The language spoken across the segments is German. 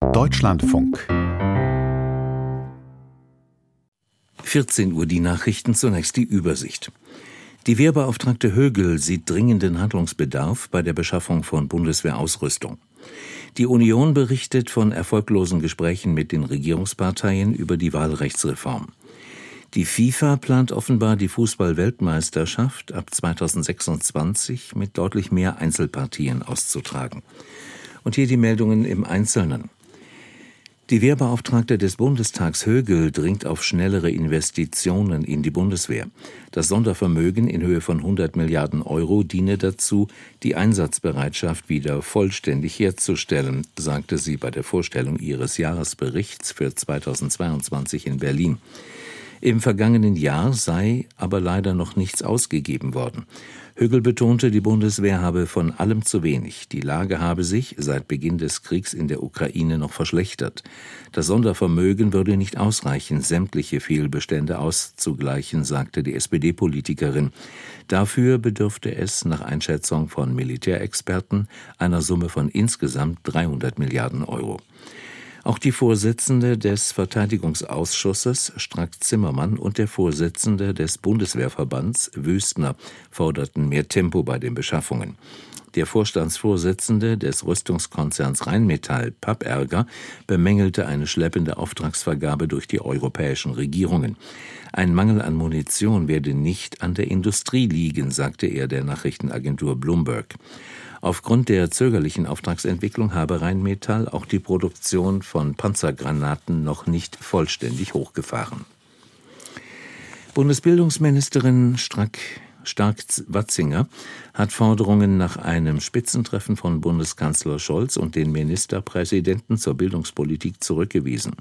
Deutschlandfunk 14 Uhr die Nachrichten, zunächst die Übersicht. Die Wehrbeauftragte Högel sieht dringenden Handlungsbedarf bei der Beschaffung von Bundeswehrausrüstung. Die Union berichtet von erfolglosen Gesprächen mit den Regierungsparteien über die Wahlrechtsreform. Die FIFA plant offenbar die Fußball-Weltmeisterschaft ab 2026 mit deutlich mehr Einzelpartien auszutragen. Und hier die Meldungen im Einzelnen. Die Wehrbeauftragte des Bundestags Högel dringt auf schnellere Investitionen in die Bundeswehr. Das Sondervermögen in Höhe von 100 Milliarden Euro diene dazu, die Einsatzbereitschaft wieder vollständig herzustellen, sagte sie bei der Vorstellung ihres Jahresberichts für 2022 in Berlin. Im vergangenen Jahr sei aber leider noch nichts ausgegeben worden. Högel betonte, die Bundeswehr habe von allem zu wenig. Die Lage habe sich seit Beginn des Kriegs in der Ukraine noch verschlechtert. Das Sondervermögen würde nicht ausreichen, sämtliche Fehlbestände auszugleichen, sagte die SPD-Politikerin. Dafür bedürfte es nach Einschätzung von Militärexperten einer Summe von insgesamt 300 Milliarden Euro. Auch die Vorsitzende des Verteidigungsausschusses Strack Zimmermann und der Vorsitzende des Bundeswehrverbands Wüstner forderten mehr Tempo bei den Beschaffungen. Der Vorstandsvorsitzende des Rüstungskonzerns Rheinmetall, Papperger, bemängelte eine schleppende Auftragsvergabe durch die europäischen Regierungen. Ein Mangel an Munition werde nicht an der Industrie liegen, sagte er der Nachrichtenagentur Bloomberg. Aufgrund der zögerlichen Auftragsentwicklung habe Rheinmetall auch die Produktion von Panzergranaten noch nicht vollständig hochgefahren. Bundesbildungsministerin Strack Stark-Watzinger hat Forderungen nach einem Spitzentreffen von Bundeskanzler Scholz und den Ministerpräsidenten zur Bildungspolitik zurückgewiesen.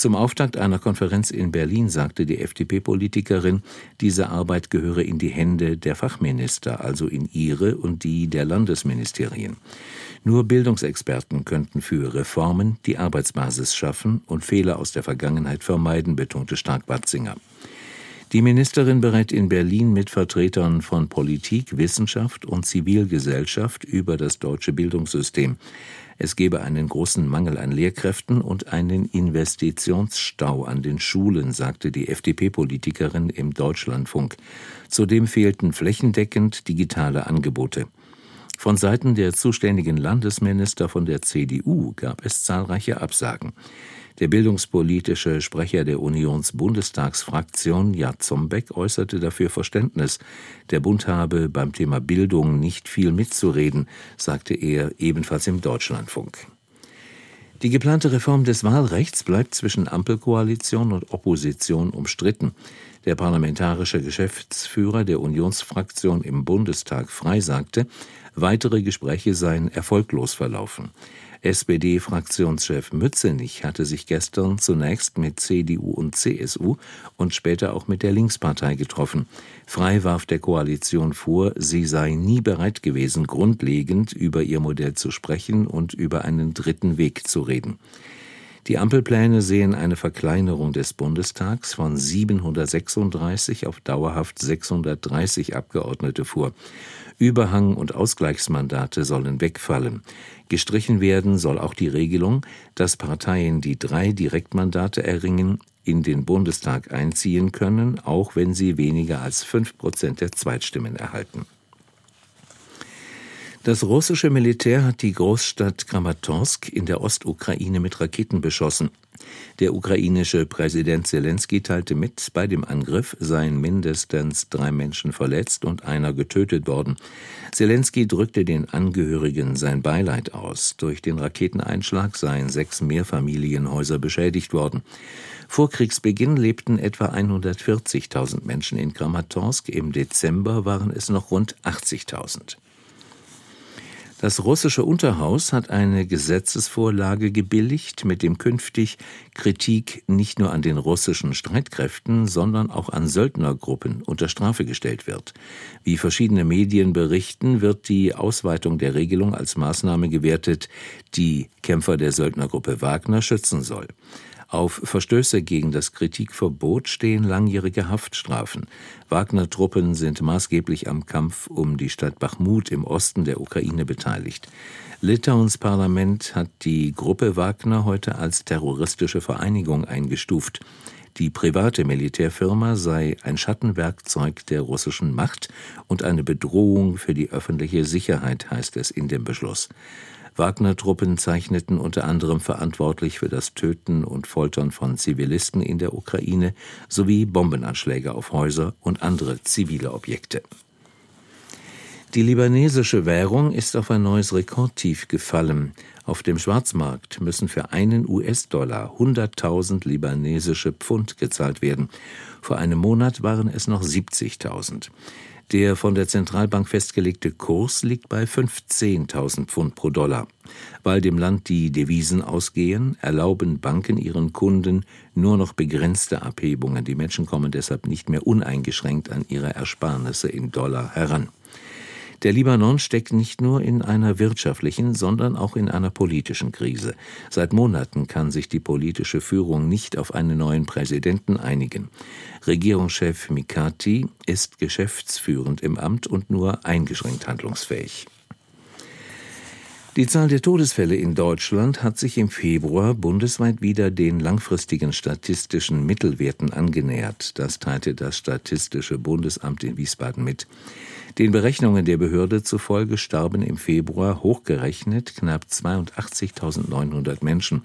Zum Auftakt einer Konferenz in Berlin sagte die FDP-Politikerin, diese Arbeit gehöre in die Hände der Fachminister, also in ihre und die der Landesministerien. Nur Bildungsexperten könnten für Reformen die Arbeitsbasis schaffen und Fehler aus der Vergangenheit vermeiden, betonte Stark-Watzinger. Die Ministerin berät in Berlin mit Vertretern von Politik, Wissenschaft und Zivilgesellschaft über das deutsche Bildungssystem. Es gebe einen großen Mangel an Lehrkräften und einen Investitionsstau an den Schulen, sagte die FDP-Politikerin im Deutschlandfunk. Zudem fehlten flächendeckend digitale Angebote. Von Seiten der zuständigen Landesminister von der CDU gab es zahlreiche Absagen. Der bildungspolitische Sprecher der Unionsbundestagsfraktion Jad Zombeck äußerte dafür Verständnis. Der Bund habe beim Thema Bildung nicht viel mitzureden, sagte er ebenfalls im Deutschlandfunk. Die geplante Reform des Wahlrechts bleibt zwischen Ampelkoalition und Opposition umstritten. Der parlamentarische Geschäftsführer der Unionsfraktion im Bundestag Frei sagte, weitere Gespräche seien erfolglos verlaufen. SPD-Fraktionschef Mützenich hatte sich gestern zunächst mit CDU und CSU und später auch mit der Linkspartei getroffen. Frei warf der Koalition vor, sie sei nie bereit gewesen, grundlegend über ihr Modell zu sprechen und über einen dritten Weg zu reden. Die Ampelpläne sehen eine Verkleinerung des Bundestags von 736 auf dauerhaft 630 Abgeordnete vor. Überhang- und Ausgleichsmandate sollen wegfallen. Gestrichen werden soll auch die Regelung, dass Parteien, die drei Direktmandate erringen, in den Bundestag einziehen können, auch wenn sie weniger als fünf Prozent der Zweitstimmen erhalten. Das russische Militär hat die Großstadt Kramatorsk in der Ostukraine mit Raketen beschossen. Der ukrainische Präsident Zelensky teilte mit, bei dem Angriff seien mindestens drei Menschen verletzt und einer getötet worden. Zelensky drückte den Angehörigen sein Beileid aus. Durch den Raketeneinschlag seien sechs Mehrfamilienhäuser beschädigt worden. Vor Kriegsbeginn lebten etwa 140.000 Menschen in Kramatorsk. Im Dezember waren es noch rund 80.000. Das russische Unterhaus hat eine Gesetzesvorlage gebilligt, mit dem künftig Kritik nicht nur an den russischen Streitkräften, sondern auch an Söldnergruppen unter Strafe gestellt wird. Wie verschiedene Medien berichten, wird die Ausweitung der Regelung als Maßnahme gewertet, die Kämpfer der Söldnergruppe Wagner schützen soll. Auf Verstöße gegen das Kritikverbot stehen langjährige Haftstrafen. Wagner-Truppen sind maßgeblich am Kampf um die Stadt Bachmut im Osten der Ukraine beteiligt. Litauens Parlament hat die Gruppe Wagner heute als terroristische Vereinigung eingestuft. Die private Militärfirma sei ein Schattenwerkzeug der russischen Macht und eine Bedrohung für die öffentliche Sicherheit, heißt es in dem Beschluss. Wagner-Truppen zeichneten unter anderem verantwortlich für das Töten und Foltern von Zivilisten in der Ukraine sowie Bombenanschläge auf Häuser und andere zivile Objekte. Die libanesische Währung ist auf ein neues Rekordtief gefallen. Auf dem Schwarzmarkt müssen für einen US-Dollar 100.000 libanesische Pfund gezahlt werden. Vor einem Monat waren es noch 70.000. Der von der Zentralbank festgelegte Kurs liegt bei 15.000 Pfund pro Dollar. Weil dem Land die Devisen ausgehen, erlauben Banken ihren Kunden nur noch begrenzte Abhebungen. Die Menschen kommen deshalb nicht mehr uneingeschränkt an ihre Ersparnisse in Dollar heran. Der Libanon steckt nicht nur in einer wirtschaftlichen, sondern auch in einer politischen Krise. Seit Monaten kann sich die politische Führung nicht auf einen neuen Präsidenten einigen. Regierungschef Mikati ist geschäftsführend im Amt und nur eingeschränkt handlungsfähig. Die Zahl der Todesfälle in Deutschland hat sich im Februar bundesweit wieder den langfristigen statistischen Mittelwerten angenähert. Das teilte das Statistische Bundesamt in Wiesbaden mit. Den Berechnungen der Behörde zufolge starben im Februar hochgerechnet knapp 82.900 Menschen.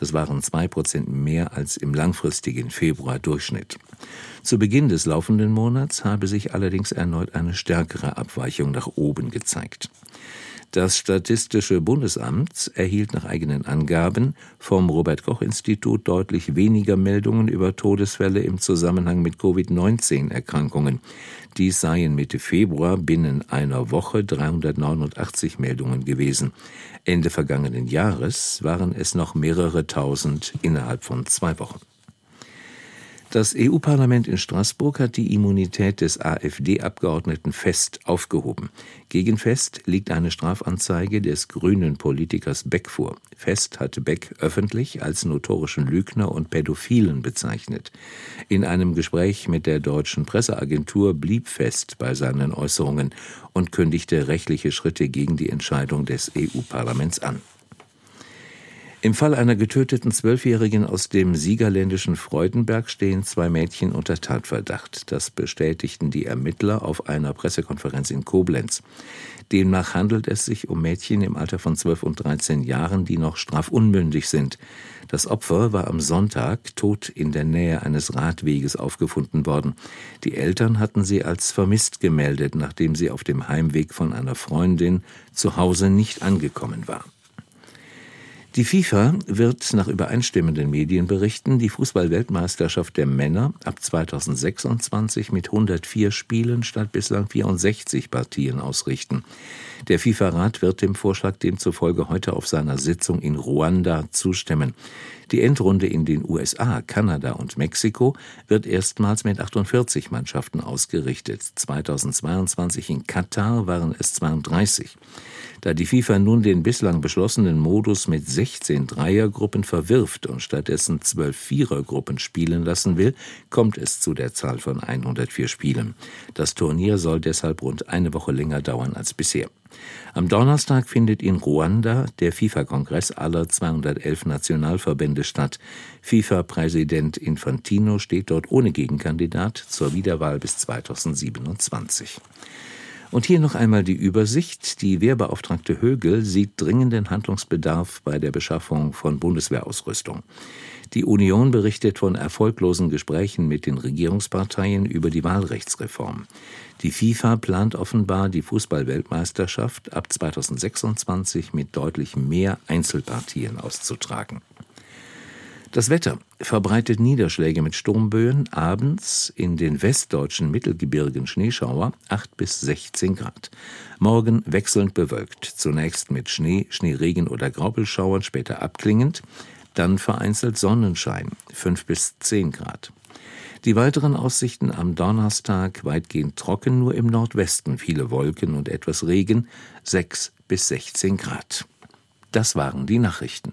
Das waren zwei Prozent mehr als im langfristigen Februar-Durchschnitt. Zu Beginn des laufenden Monats habe sich allerdings erneut eine stärkere Abweichung nach oben gezeigt. Das Statistische Bundesamt erhielt nach eigenen Angaben vom Robert Koch Institut deutlich weniger Meldungen über Todesfälle im Zusammenhang mit Covid-19-Erkrankungen. Dies seien Mitte Februar binnen einer Woche 389 Meldungen gewesen. Ende vergangenen Jahres waren es noch mehrere tausend innerhalb von zwei Wochen. Das EU-Parlament in Straßburg hat die Immunität des AfD-Abgeordneten Fest aufgehoben. Gegen Fest liegt eine Strafanzeige des grünen Politikers Beck vor. Fest hatte Beck öffentlich als notorischen Lügner und Pädophilen bezeichnet. In einem Gespräch mit der deutschen Presseagentur blieb Fest bei seinen Äußerungen und kündigte rechtliche Schritte gegen die Entscheidung des EU-Parlaments an. Im Fall einer getöteten Zwölfjährigen aus dem siegerländischen Freudenberg stehen zwei Mädchen unter Tatverdacht. Das bestätigten die Ermittler auf einer Pressekonferenz in Koblenz. Demnach handelt es sich um Mädchen im Alter von 12 und 13 Jahren, die noch strafunmündig sind. Das Opfer war am Sonntag tot in der Nähe eines Radweges aufgefunden worden. Die Eltern hatten sie als vermisst gemeldet, nachdem sie auf dem Heimweg von einer Freundin zu Hause nicht angekommen war. Die FIFA wird nach übereinstimmenden Medienberichten die Fußballweltmeisterschaft der Männer ab 2026 mit 104 Spielen statt bislang 64 Partien ausrichten. Der FIFA-Rat wird dem Vorschlag demzufolge heute auf seiner Sitzung in Ruanda zustimmen. Die Endrunde in den USA, Kanada und Mexiko wird erstmals mit 48 Mannschaften ausgerichtet. 2022 in Katar waren es 32. Da die FIFA nun den bislang beschlossenen Modus mit 16 Dreiergruppen verwirft und stattdessen 12 Vierergruppen spielen lassen will, kommt es zu der Zahl von 104 Spielen. Das Turnier soll deshalb rund eine Woche länger dauern als bisher. Am Donnerstag findet in Ruanda der FIFA-Kongress aller 211 Nationalverbände statt. FIFA-Präsident Infantino steht dort ohne Gegenkandidat zur Wiederwahl bis 2027. Und hier noch einmal die Übersicht. Die Wehrbeauftragte Högel sieht dringenden Handlungsbedarf bei der Beschaffung von Bundeswehrausrüstung. Die Union berichtet von erfolglosen Gesprächen mit den Regierungsparteien über die Wahlrechtsreform. Die FIFA plant offenbar die Fußballweltmeisterschaft ab 2026 mit deutlich mehr Einzelpartien auszutragen. Das Wetter verbreitet Niederschläge mit Sturmböen, abends in den westdeutschen Mittelgebirgen Schneeschauer 8 bis 16 Grad. Morgen wechselnd bewölkt, zunächst mit Schnee, Schneeregen oder Graupelschauern, später abklingend, dann vereinzelt Sonnenschein 5 bis 10 Grad. Die weiteren Aussichten am Donnerstag weitgehend trocken, nur im Nordwesten viele Wolken und etwas Regen 6 bis 16 Grad. Das waren die Nachrichten.